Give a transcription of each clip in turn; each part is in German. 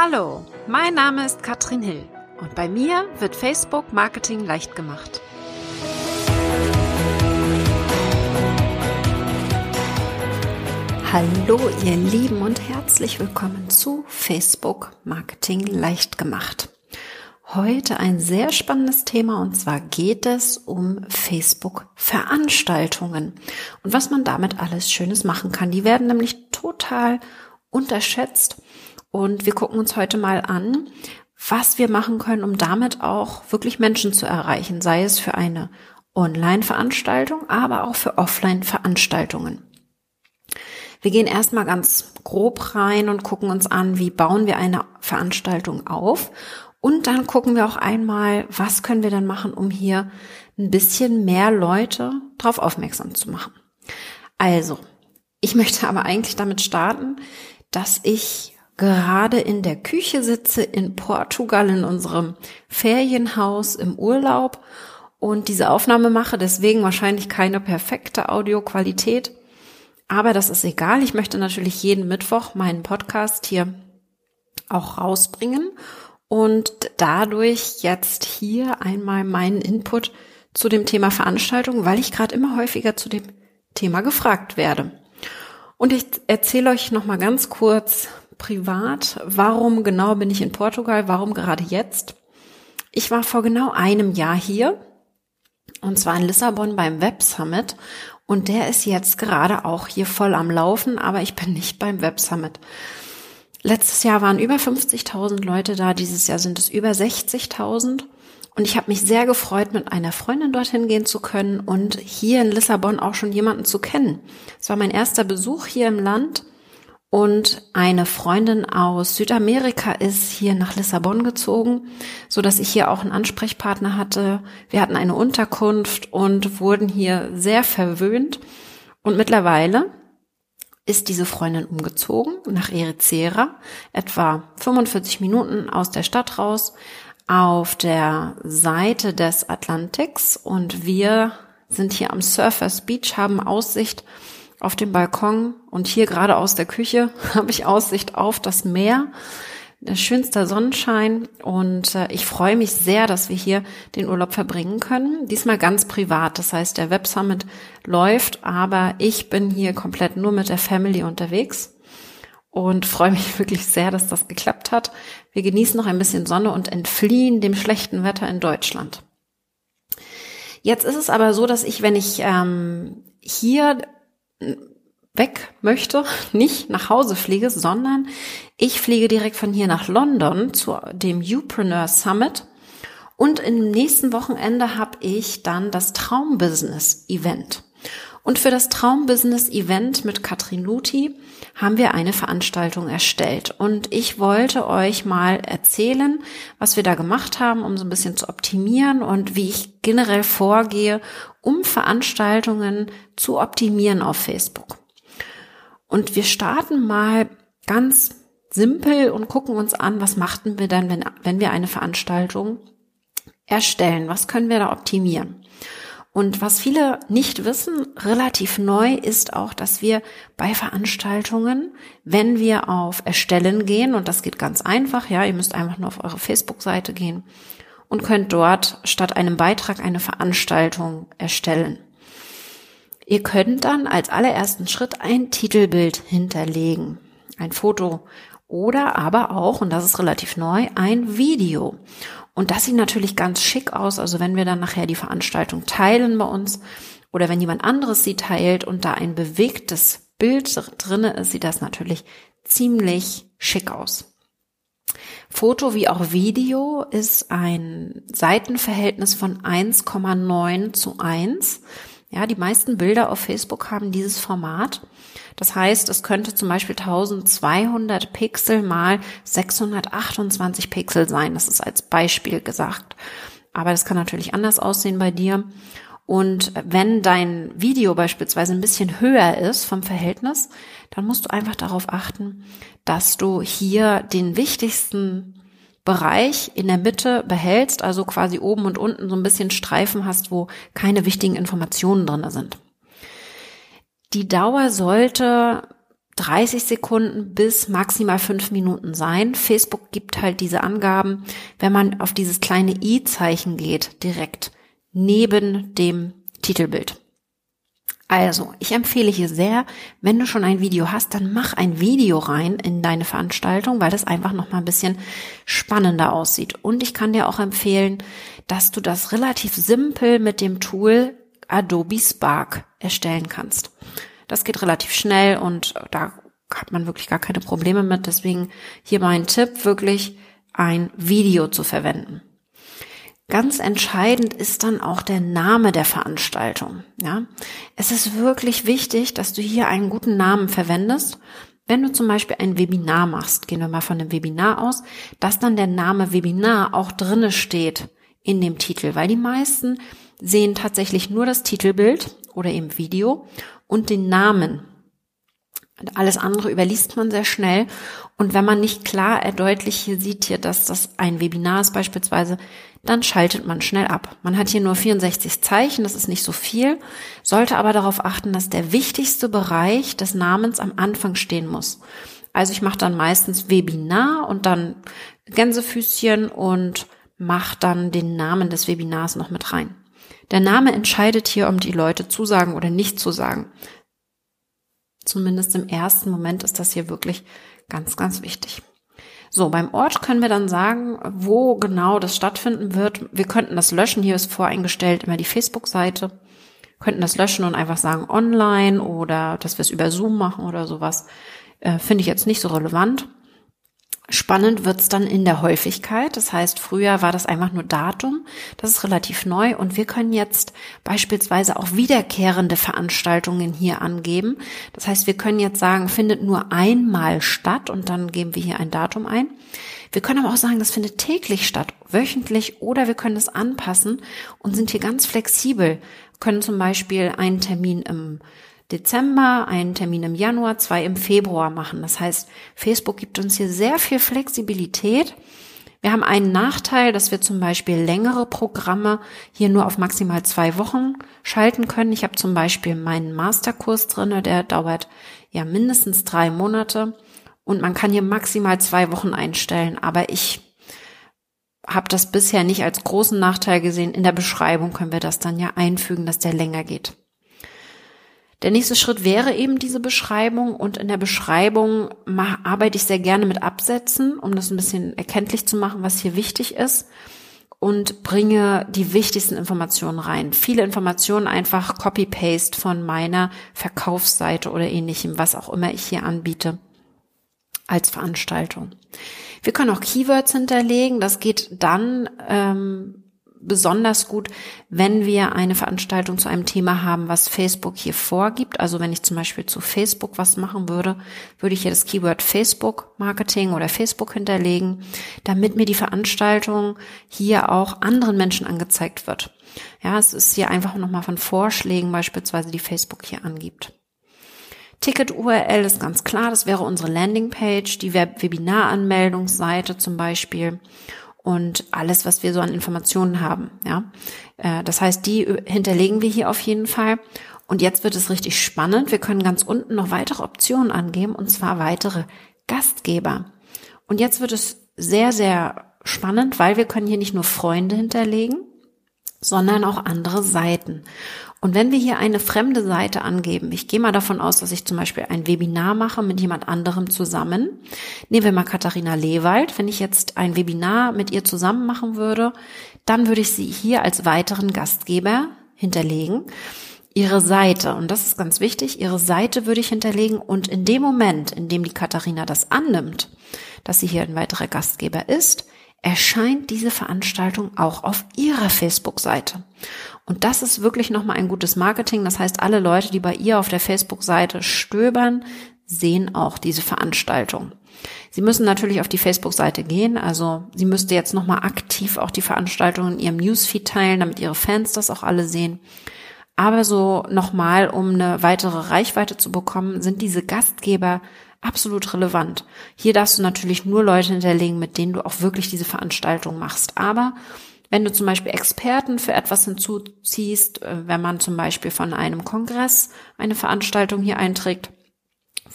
Hallo, mein Name ist Katrin Hill und bei mir wird Facebook Marketing leicht gemacht. Hallo ihr Lieben und herzlich willkommen zu Facebook Marketing leicht gemacht. Heute ein sehr spannendes Thema und zwar geht es um Facebook Veranstaltungen und was man damit alles Schönes machen kann. Die werden nämlich total unterschätzt und wir gucken uns heute mal an, was wir machen können, um damit auch wirklich Menschen zu erreichen, sei es für eine Online-Veranstaltung, aber auch für Offline-Veranstaltungen. Wir gehen erstmal ganz grob rein und gucken uns an, wie bauen wir eine Veranstaltung auf. Und dann gucken wir auch einmal, was können wir dann machen, um hier ein bisschen mehr Leute darauf aufmerksam zu machen. Also, ich möchte aber eigentlich damit starten, dass ich gerade in der Küche sitze in Portugal in unserem Ferienhaus im Urlaub und diese Aufnahme mache, deswegen wahrscheinlich keine perfekte Audioqualität. Aber das ist egal. Ich möchte natürlich jeden Mittwoch meinen Podcast hier auch rausbringen und dadurch jetzt hier einmal meinen Input zu dem Thema Veranstaltung, weil ich gerade immer häufiger zu dem Thema gefragt werde. Und ich erzähle euch noch mal ganz kurz privat, warum genau bin ich in Portugal, warum gerade jetzt? Ich war vor genau einem Jahr hier und zwar in Lissabon beim Web Summit und der ist jetzt gerade auch hier voll am Laufen, aber ich bin nicht beim Web Summit. Letztes Jahr waren über 50.000 Leute da, dieses Jahr sind es über 60.000. Und ich habe mich sehr gefreut, mit einer Freundin dorthin gehen zu können und hier in Lissabon auch schon jemanden zu kennen. Es war mein erster Besuch hier im Land und eine Freundin aus Südamerika ist hier nach Lissabon gezogen, so dass ich hier auch einen Ansprechpartner hatte. Wir hatten eine Unterkunft und wurden hier sehr verwöhnt. Und mittlerweile ist diese Freundin umgezogen nach Ericeira, etwa 45 Minuten aus der Stadt raus, auf der Seite des Atlantiks. Und wir sind hier am Surfers Beach, haben Aussicht auf dem Balkon und hier gerade aus der Küche habe ich Aussicht auf das Meer. Schönster Sonnenschein und äh, ich freue mich sehr, dass wir hier den Urlaub verbringen können. Diesmal ganz privat, das heißt, der Web Summit läuft, aber ich bin hier komplett nur mit der Family unterwegs und freue mich wirklich sehr, dass das geklappt hat. Wir genießen noch ein bisschen Sonne und entfliehen dem schlechten Wetter in Deutschland. Jetzt ist es aber so, dass ich, wenn ich ähm, hier weg möchte, nicht nach Hause fliege, sondern ich fliege direkt von hier nach London zu dem Upreneur Summit. Und im nächsten Wochenende habe ich dann das Traumbusiness Event. Und für das Traumbusiness Event mit Katrin Luthi haben wir eine Veranstaltung erstellt. Und ich wollte euch mal erzählen, was wir da gemacht haben, um so ein bisschen zu optimieren und wie ich generell vorgehe, um Veranstaltungen zu optimieren auf Facebook. Und wir starten mal ganz simpel und gucken uns an, was machten wir dann, wenn, wenn wir eine Veranstaltung erstellen? Was können wir da optimieren? Und was viele nicht wissen, relativ neu ist auch, dass wir bei Veranstaltungen, wenn wir auf Erstellen gehen, und das geht ganz einfach, ja, ihr müsst einfach nur auf eure Facebook-Seite gehen und könnt dort statt einem Beitrag eine Veranstaltung erstellen. Ihr könnt dann als allerersten Schritt ein Titelbild hinterlegen, ein Foto oder aber auch, und das ist relativ neu, ein Video. Und das sieht natürlich ganz schick aus. Also wenn wir dann nachher die Veranstaltung teilen bei uns oder wenn jemand anderes sie teilt und da ein bewegtes Bild drinne ist, sieht das natürlich ziemlich schick aus. Foto wie auch Video ist ein Seitenverhältnis von 1,9 zu 1. Ja, die meisten Bilder auf Facebook haben dieses Format. Das heißt, es könnte zum Beispiel 1200 Pixel mal 628 Pixel sein. Das ist als Beispiel gesagt. Aber das kann natürlich anders aussehen bei dir. Und wenn dein Video beispielsweise ein bisschen höher ist vom Verhältnis, dann musst du einfach darauf achten, dass du hier den wichtigsten Bereich in der Mitte behältst, also quasi oben und unten so ein bisschen Streifen hast, wo keine wichtigen Informationen drin sind. Die Dauer sollte 30 Sekunden bis maximal fünf Minuten sein. Facebook gibt halt diese Angaben, wenn man auf dieses kleine i-Zeichen geht, direkt neben dem Titelbild. Also, ich empfehle hier sehr, wenn du schon ein Video hast, dann mach ein Video rein in deine Veranstaltung, weil das einfach noch mal ein bisschen spannender aussieht. Und ich kann dir auch empfehlen, dass du das relativ simpel mit dem Tool Adobe Spark erstellen kannst. Das geht relativ schnell und da hat man wirklich gar keine Probleme mit. Deswegen hier mein Tipp, wirklich ein Video zu verwenden. Ganz entscheidend ist dann auch der Name der Veranstaltung. Ja, es ist wirklich wichtig, dass du hier einen guten Namen verwendest. Wenn du zum Beispiel ein Webinar machst, gehen wir mal von einem Webinar aus, dass dann der Name Webinar auch drinne steht in dem Titel, weil die meisten sehen tatsächlich nur das Titelbild oder eben Video und den Namen. Alles andere überliest man sehr schnell. Und wenn man nicht klar erdeutlich hier sieht hier, dass das ein Webinar ist beispielsweise, dann schaltet man schnell ab. Man hat hier nur 64 Zeichen, das ist nicht so viel, sollte aber darauf achten, dass der wichtigste Bereich des Namens am Anfang stehen muss. Also ich mache dann meistens Webinar und dann Gänsefüßchen und mache dann den Namen des Webinars noch mit rein. Der Name entscheidet hier, um die Leute zusagen oder nicht zu sagen. Zumindest im ersten Moment ist das hier wirklich ganz, ganz wichtig. So, beim Ort können wir dann sagen, wo genau das stattfinden wird. Wir könnten das löschen. Hier ist voreingestellt immer die Facebook-Seite. Könnten das löschen und einfach sagen online oder dass wir es über Zoom machen oder sowas. Äh, Finde ich jetzt nicht so relevant. Spannend wird's dann in der Häufigkeit. Das heißt, früher war das einfach nur Datum. Das ist relativ neu und wir können jetzt beispielsweise auch wiederkehrende Veranstaltungen hier angeben. Das heißt, wir können jetzt sagen, findet nur einmal statt und dann geben wir hier ein Datum ein. Wir können aber auch sagen, das findet täglich statt, wöchentlich oder wir können es anpassen und sind hier ganz flexibel. Wir können zum Beispiel einen Termin im Dezember, einen Termin im Januar, zwei im Februar machen. Das heißt, Facebook gibt uns hier sehr viel Flexibilität. Wir haben einen Nachteil, dass wir zum Beispiel längere Programme hier nur auf maximal zwei Wochen schalten können. Ich habe zum Beispiel meinen Masterkurs drinne, der dauert ja mindestens drei Monate und man kann hier maximal zwei Wochen einstellen. Aber ich habe das bisher nicht als großen Nachteil gesehen. In der Beschreibung können wir das dann ja einfügen, dass der länger geht. Der nächste Schritt wäre eben diese Beschreibung und in der Beschreibung arbeite ich sehr gerne mit Absätzen, um das ein bisschen erkenntlich zu machen, was hier wichtig ist und bringe die wichtigsten Informationen rein. Viele Informationen einfach Copy-Paste von meiner Verkaufsseite oder ähnlichem, was auch immer ich hier anbiete als Veranstaltung. Wir können auch Keywords hinterlegen. Das geht dann ähm, besonders gut, wenn wir eine Veranstaltung zu einem Thema haben, was Facebook hier vorgibt. Also wenn ich zum Beispiel zu Facebook was machen würde, würde ich hier das Keyword Facebook Marketing oder Facebook hinterlegen, damit mir die Veranstaltung hier auch anderen Menschen angezeigt wird. Ja, es ist hier einfach nochmal von Vorschlägen beispielsweise, die Facebook hier angibt. Ticket-URL ist ganz klar, das wäre unsere Landingpage, die Webinaranmeldungsseite zum Beispiel und alles, was wir so an Informationen haben. Ja, äh, das heißt, die hinterlegen wir hier auf jeden Fall. Und jetzt wird es richtig spannend. Wir können ganz unten noch weitere Optionen angeben und zwar weitere Gastgeber. Und jetzt wird es sehr, sehr spannend, weil wir können hier nicht nur Freunde hinterlegen, sondern auch andere Seiten. Und wenn wir hier eine fremde Seite angeben, ich gehe mal davon aus, dass ich zum Beispiel ein Webinar mache mit jemand anderem zusammen. Nehmen wir mal Katharina Lewald. Wenn ich jetzt ein Webinar mit ihr zusammen machen würde, dann würde ich sie hier als weiteren Gastgeber hinterlegen. Ihre Seite, und das ist ganz wichtig, ihre Seite würde ich hinterlegen und in dem Moment, in dem die Katharina das annimmt, dass sie hier ein weiterer Gastgeber ist, erscheint diese Veranstaltung auch auf ihrer Facebook-Seite. Und das ist wirklich nochmal ein gutes Marketing. Das heißt, alle Leute, die bei ihr auf der Facebook-Seite stöbern, sehen auch diese Veranstaltung. Sie müssen natürlich auf die Facebook-Seite gehen. Also sie müsste jetzt nochmal aktiv auch die Veranstaltung in ihrem Newsfeed teilen, damit ihre Fans das auch alle sehen. Aber so nochmal, um eine weitere Reichweite zu bekommen, sind diese Gastgeber absolut relevant. Hier darfst du natürlich nur Leute hinterlegen, mit denen du auch wirklich diese Veranstaltung machst. Aber wenn du zum Beispiel Experten für etwas hinzuziehst, äh, wenn man zum Beispiel von einem Kongress eine Veranstaltung hier einträgt,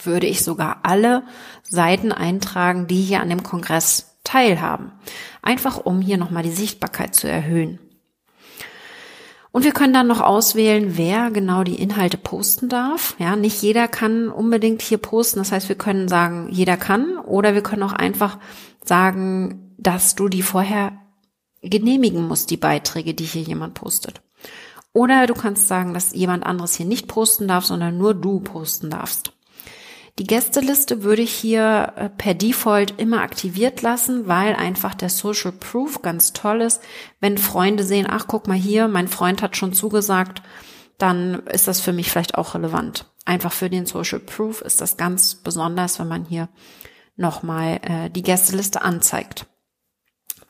würde ich sogar alle Seiten eintragen, die hier an dem Kongress teilhaben. Einfach um hier nochmal die Sichtbarkeit zu erhöhen. Und wir können dann noch auswählen, wer genau die Inhalte posten darf. Ja, nicht jeder kann unbedingt hier posten. Das heißt, wir können sagen, jeder kann, oder wir können auch einfach sagen, dass du die vorher genehmigen musst, die Beiträge, die hier jemand postet. Oder du kannst sagen, dass jemand anderes hier nicht posten darf, sondern nur du posten darfst. Die Gästeliste würde ich hier äh, per Default immer aktiviert lassen, weil einfach der Social Proof ganz toll ist. Wenn Freunde sehen, ach guck mal hier, mein Freund hat schon zugesagt, dann ist das für mich vielleicht auch relevant. Einfach für den Social Proof ist das ganz besonders, wenn man hier nochmal äh, die Gästeliste anzeigt.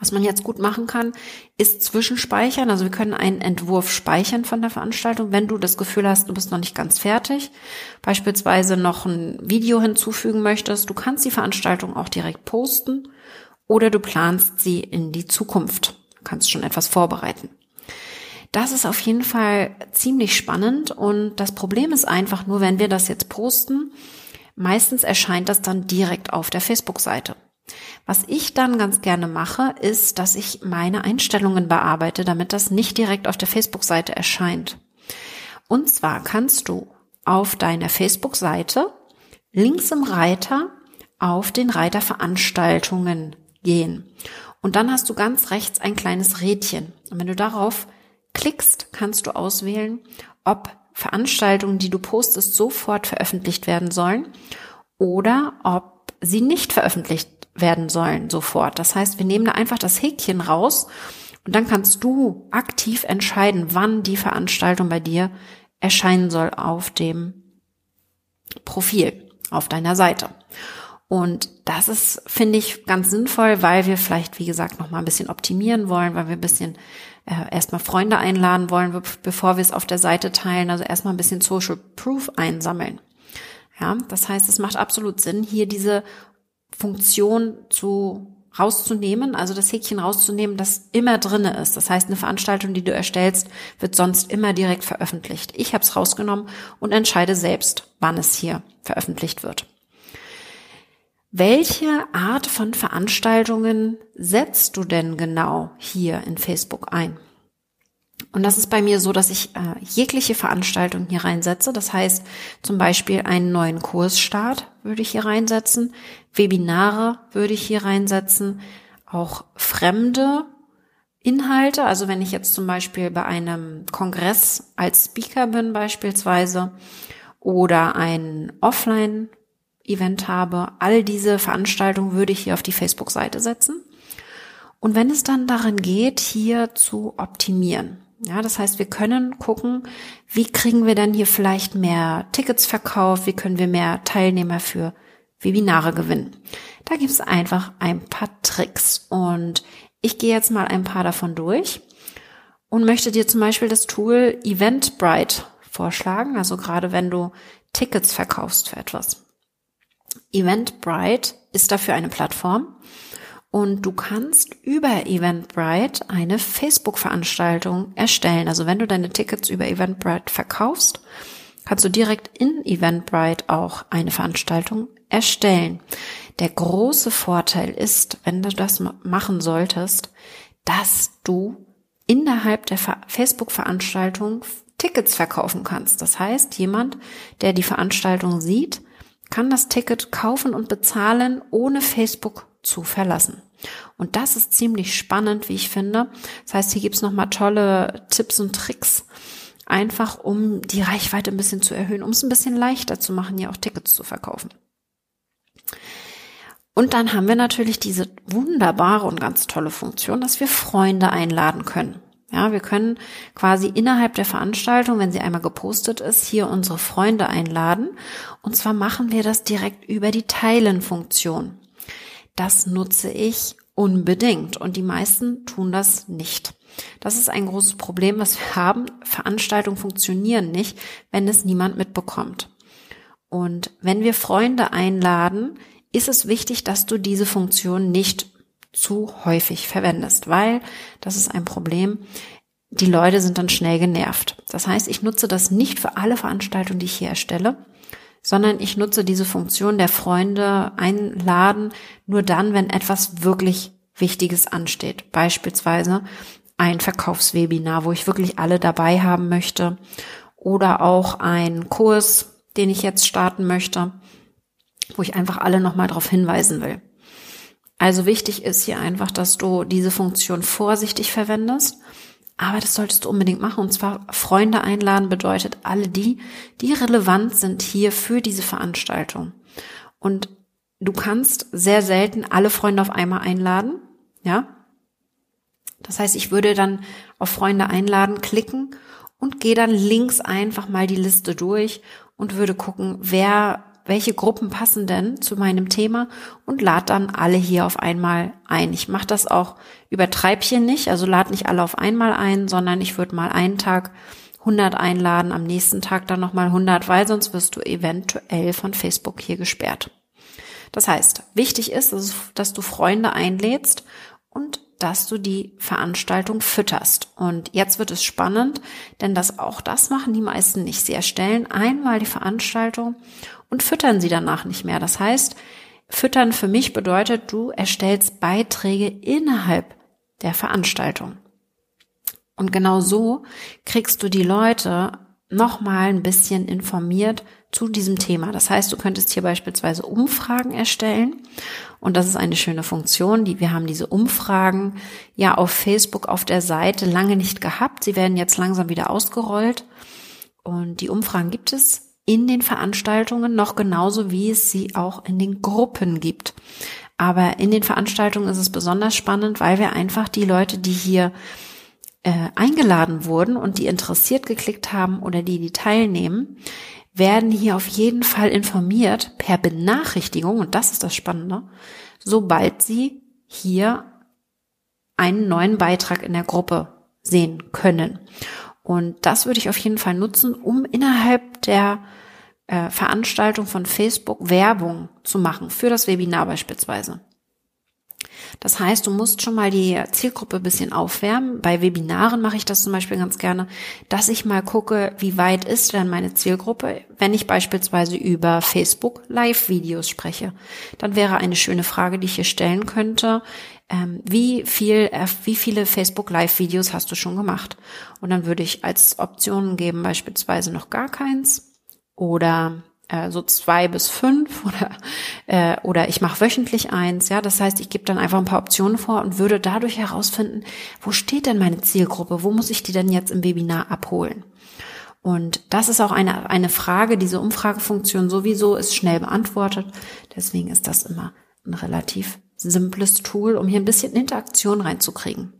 Was man jetzt gut machen kann, ist zwischenspeichern. Also wir können einen Entwurf speichern von der Veranstaltung, wenn du das Gefühl hast, du bist noch nicht ganz fertig. Beispielsweise noch ein Video hinzufügen möchtest. Du kannst die Veranstaltung auch direkt posten oder du planst sie in die Zukunft. Du kannst schon etwas vorbereiten. Das ist auf jeden Fall ziemlich spannend und das Problem ist einfach nur, wenn wir das jetzt posten, meistens erscheint das dann direkt auf der Facebook-Seite. Was ich dann ganz gerne mache, ist, dass ich meine Einstellungen bearbeite, damit das nicht direkt auf der Facebook-Seite erscheint. Und zwar kannst du auf deiner Facebook-Seite links im Reiter auf den Reiter Veranstaltungen gehen. Und dann hast du ganz rechts ein kleines Rädchen. Und wenn du darauf klickst, kannst du auswählen, ob Veranstaltungen, die du postest, sofort veröffentlicht werden sollen oder ob sie nicht veröffentlicht werden sollen sofort. Das heißt, wir nehmen da einfach das Häkchen raus und dann kannst du aktiv entscheiden, wann die Veranstaltung bei dir erscheinen soll auf dem Profil, auf deiner Seite. Und das ist, finde ich, ganz sinnvoll, weil wir vielleicht, wie gesagt, noch mal ein bisschen optimieren wollen, weil wir ein bisschen äh, erstmal Freunde einladen wollen, bevor wir es auf der Seite teilen. Also erstmal ein bisschen Social Proof einsammeln. Ja, das heißt, es macht absolut Sinn, hier diese Funktion zu rauszunehmen, also das Häkchen rauszunehmen, das immer drinne ist. Das heißt, eine Veranstaltung, die du erstellst, wird sonst immer direkt veröffentlicht. Ich habe es rausgenommen und entscheide selbst, wann es hier veröffentlicht wird. Welche Art von Veranstaltungen setzt du denn genau hier in Facebook ein? Und das ist bei mir so, dass ich äh, jegliche Veranstaltung hier reinsetze. Das heißt zum Beispiel einen neuen Kursstart würde ich hier reinsetzen, Webinare würde ich hier reinsetzen, auch fremde Inhalte. Also wenn ich jetzt zum Beispiel bei einem Kongress als Speaker bin beispielsweise oder ein Offline-Event habe, all diese Veranstaltungen würde ich hier auf die Facebook-Seite setzen. Und wenn es dann darin geht, hier zu optimieren, ja, das heißt, wir können gucken, wie kriegen wir dann hier vielleicht mehr Tickets verkauft, wie können wir mehr Teilnehmer für Webinare gewinnen. Da gibt es einfach ein paar Tricks und ich gehe jetzt mal ein paar davon durch und möchte dir zum Beispiel das Tool Eventbrite vorschlagen, also gerade wenn du Tickets verkaufst für etwas. Eventbrite ist dafür eine Plattform, und du kannst über Eventbrite eine Facebook-Veranstaltung erstellen. Also wenn du deine Tickets über Eventbrite verkaufst, kannst du direkt in Eventbrite auch eine Veranstaltung erstellen. Der große Vorteil ist, wenn du das machen solltest, dass du innerhalb der Facebook-Veranstaltung Tickets verkaufen kannst. Das heißt, jemand, der die Veranstaltung sieht, kann das Ticket kaufen und bezahlen, ohne Facebook zu verlassen. Und das ist ziemlich spannend, wie ich finde. Das heißt, hier gibt's nochmal tolle Tipps und Tricks, einfach um die Reichweite ein bisschen zu erhöhen, um es ein bisschen leichter zu machen, hier auch Tickets zu verkaufen. Und dann haben wir natürlich diese wunderbare und ganz tolle Funktion, dass wir Freunde einladen können. Ja, wir können quasi innerhalb der Veranstaltung, wenn sie einmal gepostet ist, hier unsere Freunde einladen. Und zwar machen wir das direkt über die Teilen-Funktion das nutze ich unbedingt und die meisten tun das nicht. Das ist ein großes Problem, was wir haben. Veranstaltungen funktionieren nicht, wenn es niemand mitbekommt. Und wenn wir Freunde einladen, ist es wichtig, dass du diese Funktion nicht zu häufig verwendest, weil das ist ein Problem. Die Leute sind dann schnell genervt. Das heißt, ich nutze das nicht für alle Veranstaltungen, die ich hier erstelle, sondern ich nutze diese Funktion der Freunde einladen nur dann, wenn etwas wirklich Wichtiges ansteht. Beispielsweise ein Verkaufswebinar, wo ich wirklich alle dabei haben möchte oder auch ein Kurs, den ich jetzt starten möchte, wo ich einfach alle nochmal darauf hinweisen will. Also wichtig ist hier einfach, dass du diese Funktion vorsichtig verwendest aber das solltest du unbedingt machen. Und zwar Freunde einladen bedeutet alle die, die relevant sind hier für diese Veranstaltung. Und du kannst sehr selten alle Freunde auf einmal einladen. Ja. Das heißt, ich würde dann auf Freunde einladen klicken und gehe dann links einfach mal die Liste durch und würde gucken, wer welche Gruppen passen denn zu meinem Thema und lad dann alle hier auf einmal ein. Ich mache das auch über Treibchen nicht, also lad nicht alle auf einmal ein, sondern ich würde mal einen Tag 100 einladen, am nächsten Tag dann nochmal 100, weil sonst wirst du eventuell von Facebook hier gesperrt. Das heißt, wichtig ist, dass du Freunde einlädst und dass du die Veranstaltung fütterst. Und jetzt wird es spannend, denn das auch das machen die meisten nicht. Sie erstellen einmal die Veranstaltung und füttern sie danach nicht mehr. Das heißt, füttern für mich bedeutet, du erstellst Beiträge innerhalb der Veranstaltung. Und genau so kriegst du die Leute nochmal ein bisschen informiert zu diesem Thema. Das heißt, du könntest hier beispielsweise Umfragen erstellen und das ist eine schöne Funktion, die wir haben diese Umfragen ja auf Facebook auf der Seite lange nicht gehabt. Sie werden jetzt langsam wieder ausgerollt und die Umfragen gibt es in den Veranstaltungen noch genauso wie es sie auch in den Gruppen gibt. Aber in den Veranstaltungen ist es besonders spannend, weil wir einfach die Leute, die hier äh, eingeladen wurden und die interessiert geklickt haben oder die, die teilnehmen, werden hier auf jeden Fall informiert per Benachrichtigung, und das ist das Spannende, sobald sie hier einen neuen Beitrag in der Gruppe sehen können. Und das würde ich auf jeden Fall nutzen, um innerhalb der äh, Veranstaltung von Facebook Werbung zu machen, für das Webinar beispielsweise. Das heißt, du musst schon mal die Zielgruppe bisschen aufwärmen. Bei Webinaren mache ich das zum Beispiel ganz gerne, dass ich mal gucke, wie weit ist denn meine Zielgruppe, wenn ich beispielsweise über Facebook Live-Videos spreche. Dann wäre eine schöne Frage, die ich hier stellen könnte, ähm, wie viel, äh, wie viele Facebook Live-Videos hast du schon gemacht? Und dann würde ich als Optionen geben beispielsweise noch gar keins oder äh, so zwei bis fünf oder äh, oder ich mache wöchentlich eins. Ja, das heißt, ich gebe dann einfach ein paar Optionen vor und würde dadurch herausfinden, wo steht denn meine Zielgruppe? Wo muss ich die denn jetzt im Webinar abholen? Und das ist auch eine, eine Frage, diese Umfragefunktion sowieso ist schnell beantwortet. Deswegen ist das immer ein relativ simples Tool, um hier ein bisschen Interaktion reinzukriegen.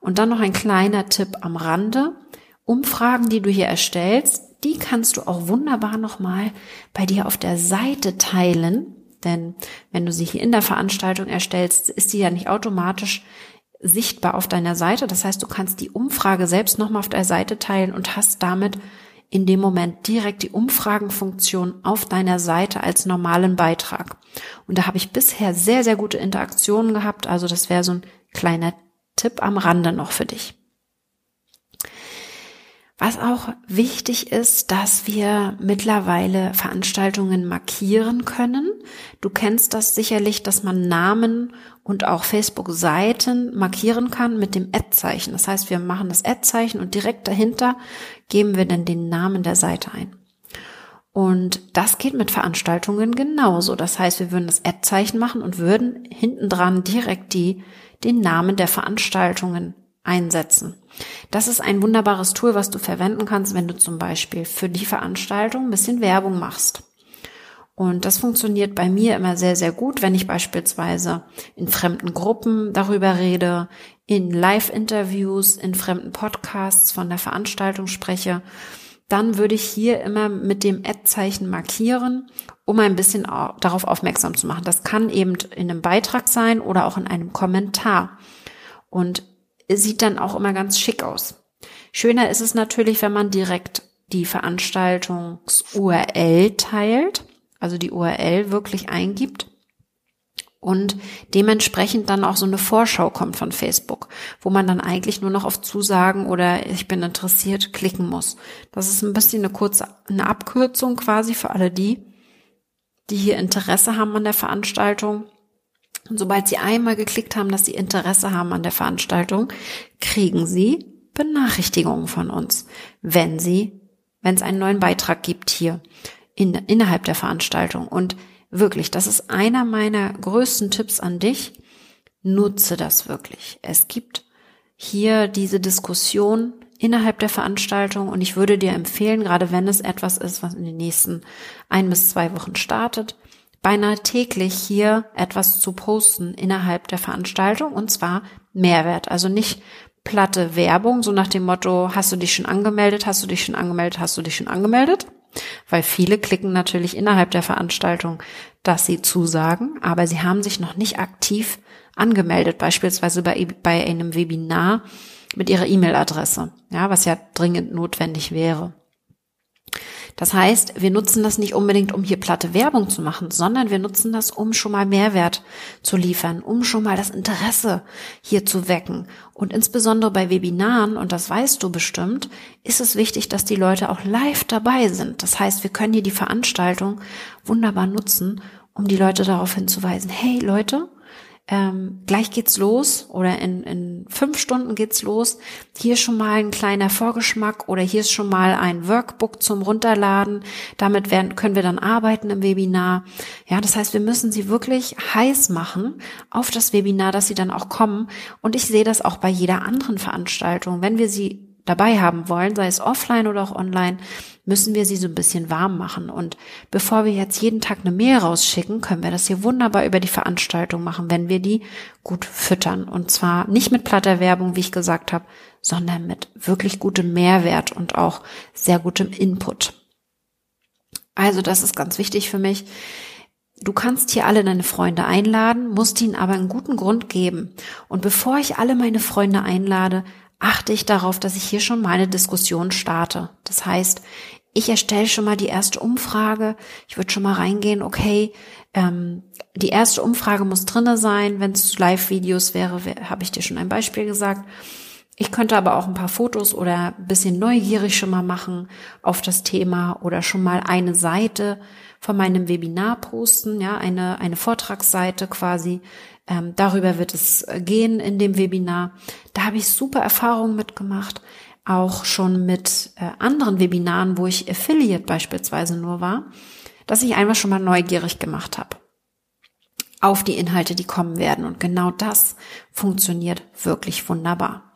Und dann noch ein kleiner Tipp am Rande. Umfragen, die du hier erstellst, die kannst du auch wunderbar nochmal bei dir auf der Seite teilen. Denn wenn du sie hier in der Veranstaltung erstellst, ist sie ja nicht automatisch sichtbar auf deiner Seite. Das heißt, du kannst die Umfrage selbst nochmal auf der Seite teilen und hast damit in dem Moment direkt die Umfragenfunktion auf deiner Seite als normalen Beitrag. Und da habe ich bisher sehr, sehr gute Interaktionen gehabt. Also das wäre so ein kleiner Tipp am Rande noch für dich. Was auch wichtig ist, dass wir mittlerweile Veranstaltungen markieren können. Du kennst das sicherlich, dass man Namen und auch Facebook-Seiten markieren kann mit dem Ad-Zeichen. Das heißt, wir machen das Ad-Zeichen und direkt dahinter geben wir dann den Namen der Seite ein. Und das geht mit Veranstaltungen genauso. Das heißt, wir würden das Ad-Zeichen machen und würden hinten dran direkt die, den Namen der Veranstaltungen einsetzen. Das ist ein wunderbares Tool, was du verwenden kannst, wenn du zum Beispiel für die Veranstaltung ein bisschen Werbung machst. Und das funktioniert bei mir immer sehr, sehr gut, wenn ich beispielsweise in fremden Gruppen darüber rede, in Live-Interviews, in fremden Podcasts von der Veranstaltung spreche. Dann würde ich hier immer mit dem Ad-Zeichen markieren, um ein bisschen darauf aufmerksam zu machen. Das kann eben in einem Beitrag sein oder auch in einem Kommentar. Und sieht dann auch immer ganz schick aus. Schöner ist es natürlich, wenn man direkt die Veranstaltungs-URL teilt, also die URL wirklich eingibt und dementsprechend dann auch so eine Vorschau kommt von Facebook, wo man dann eigentlich nur noch auf Zusagen oder ich bin interessiert klicken muss. Das ist ein bisschen eine kurze, eine Abkürzung quasi für alle die, die hier Interesse haben an der Veranstaltung. Und sobald sie einmal geklickt haben, dass sie Interesse haben an der Veranstaltung, kriegen sie Benachrichtigungen von uns, wenn sie, wenn es einen neuen Beitrag gibt hier in, innerhalb der Veranstaltung. Und Wirklich, das ist einer meiner größten Tipps an dich. Nutze das wirklich. Es gibt hier diese Diskussion innerhalb der Veranstaltung und ich würde dir empfehlen, gerade wenn es etwas ist, was in den nächsten ein bis zwei Wochen startet, beinahe täglich hier etwas zu posten innerhalb der Veranstaltung und zwar Mehrwert. Also nicht platte Werbung, so nach dem Motto, hast du dich schon angemeldet, hast du dich schon angemeldet, hast du dich schon angemeldet, weil viele klicken natürlich innerhalb der Veranstaltung, dass sie zusagen, aber sie haben sich noch nicht aktiv angemeldet, beispielsweise bei, bei einem Webinar mit ihrer E-Mail-Adresse, ja, was ja dringend notwendig wäre. Das heißt, wir nutzen das nicht unbedingt, um hier platte Werbung zu machen, sondern wir nutzen das, um schon mal Mehrwert zu liefern, um schon mal das Interesse hier zu wecken. Und insbesondere bei Webinaren, und das weißt du bestimmt, ist es wichtig, dass die Leute auch live dabei sind. Das heißt, wir können hier die Veranstaltung wunderbar nutzen, um die Leute darauf hinzuweisen, hey Leute, ähm, gleich geht's los oder in, in fünf Stunden geht's los. Hier schon mal ein kleiner Vorgeschmack oder hier ist schon mal ein Workbook zum Runterladen. Damit werden, können wir dann arbeiten im Webinar. Ja, das heißt, wir müssen sie wirklich heiß machen auf das Webinar, dass sie dann auch kommen. Und ich sehe das auch bei jeder anderen Veranstaltung. Wenn wir sie dabei haben wollen, sei es offline oder auch online, müssen wir sie so ein bisschen warm machen. Und bevor wir jetzt jeden Tag eine Mail rausschicken, können wir das hier wunderbar über die Veranstaltung machen, wenn wir die gut füttern. Und zwar nicht mit platter Werbung, wie ich gesagt habe, sondern mit wirklich gutem Mehrwert und auch sehr gutem Input. Also das ist ganz wichtig für mich. Du kannst hier alle deine Freunde einladen, musst ihnen aber einen guten Grund geben. Und bevor ich alle meine Freunde einlade, achte ich darauf, dass ich hier schon meine Diskussion starte. Das heißt, ich erstelle schon mal die erste Umfrage. Ich würde schon mal reingehen, okay, ähm, die erste Umfrage muss drinne sein. Wenn es Live-Videos wäre, habe ich dir schon ein Beispiel gesagt. Ich könnte aber auch ein paar Fotos oder ein bisschen neugierig schon mal machen auf das Thema oder schon mal eine Seite von meinem Webinar posten, ja, eine, eine Vortragsseite quasi, ähm, darüber wird es gehen in dem Webinar. Da habe ich super Erfahrungen mitgemacht, auch schon mit äh, anderen Webinaren, wo ich Affiliate beispielsweise nur war, dass ich einfach schon mal neugierig gemacht habe auf die Inhalte, die kommen werden. Und genau das funktioniert wirklich wunderbar.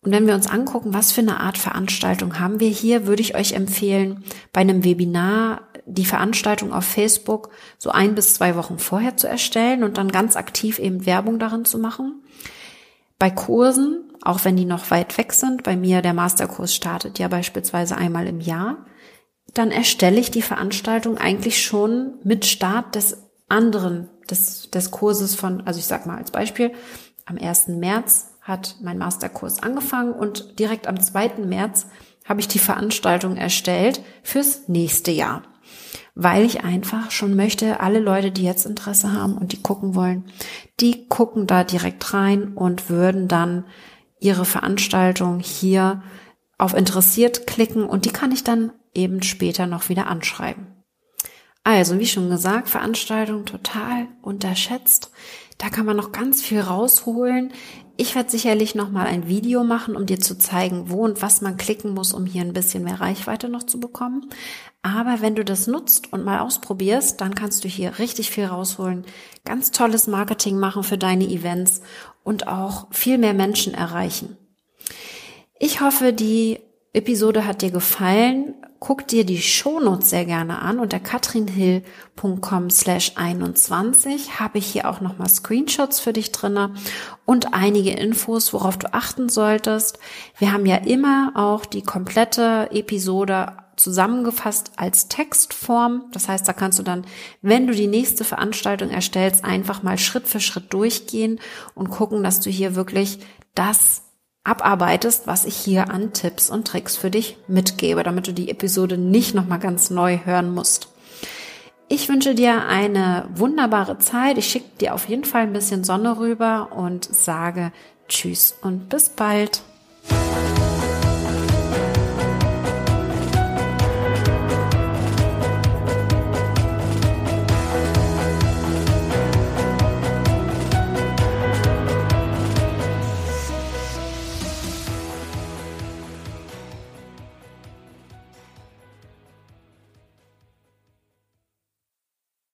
Und wenn wir uns angucken, was für eine Art Veranstaltung haben wir hier, würde ich euch empfehlen, bei einem Webinar die Veranstaltung auf Facebook so ein bis zwei Wochen vorher zu erstellen und dann ganz aktiv eben Werbung darin zu machen. Bei Kursen, auch wenn die noch weit weg sind, bei mir der Masterkurs startet ja beispielsweise einmal im Jahr, dann erstelle ich die Veranstaltung eigentlich schon mit Start des anderen, des, des Kurses von, also ich sag mal als Beispiel, am 1. März hat mein Masterkurs angefangen und direkt am 2. März habe ich die Veranstaltung erstellt fürs nächste Jahr weil ich einfach schon möchte, alle Leute, die jetzt Interesse haben und die gucken wollen, die gucken da direkt rein und würden dann ihre Veranstaltung hier auf interessiert klicken und die kann ich dann eben später noch wieder anschreiben. Also, wie schon gesagt, Veranstaltung total unterschätzt. Da kann man noch ganz viel rausholen. Ich werde sicherlich noch mal ein Video machen, um dir zu zeigen, wo und was man klicken muss, um hier ein bisschen mehr Reichweite noch zu bekommen. Aber wenn du das nutzt und mal ausprobierst, dann kannst du hier richtig viel rausholen, ganz tolles Marketing machen für deine Events und auch viel mehr Menschen erreichen. Ich hoffe, die Episode hat dir gefallen. Guck dir die Shownotes sehr gerne an. Unter katrinhill.com slash 21 habe ich hier auch nochmal Screenshots für dich drinne und einige Infos, worauf du achten solltest. Wir haben ja immer auch die komplette Episode zusammengefasst als Textform. Das heißt, da kannst du dann, wenn du die nächste Veranstaltung erstellst, einfach mal Schritt für Schritt durchgehen und gucken, dass du hier wirklich das abarbeitest, was ich hier an Tipps und Tricks für dich mitgebe, damit du die Episode nicht nochmal ganz neu hören musst. Ich wünsche dir eine wunderbare Zeit. Ich schicke dir auf jeden Fall ein bisschen Sonne rüber und sage Tschüss und bis bald.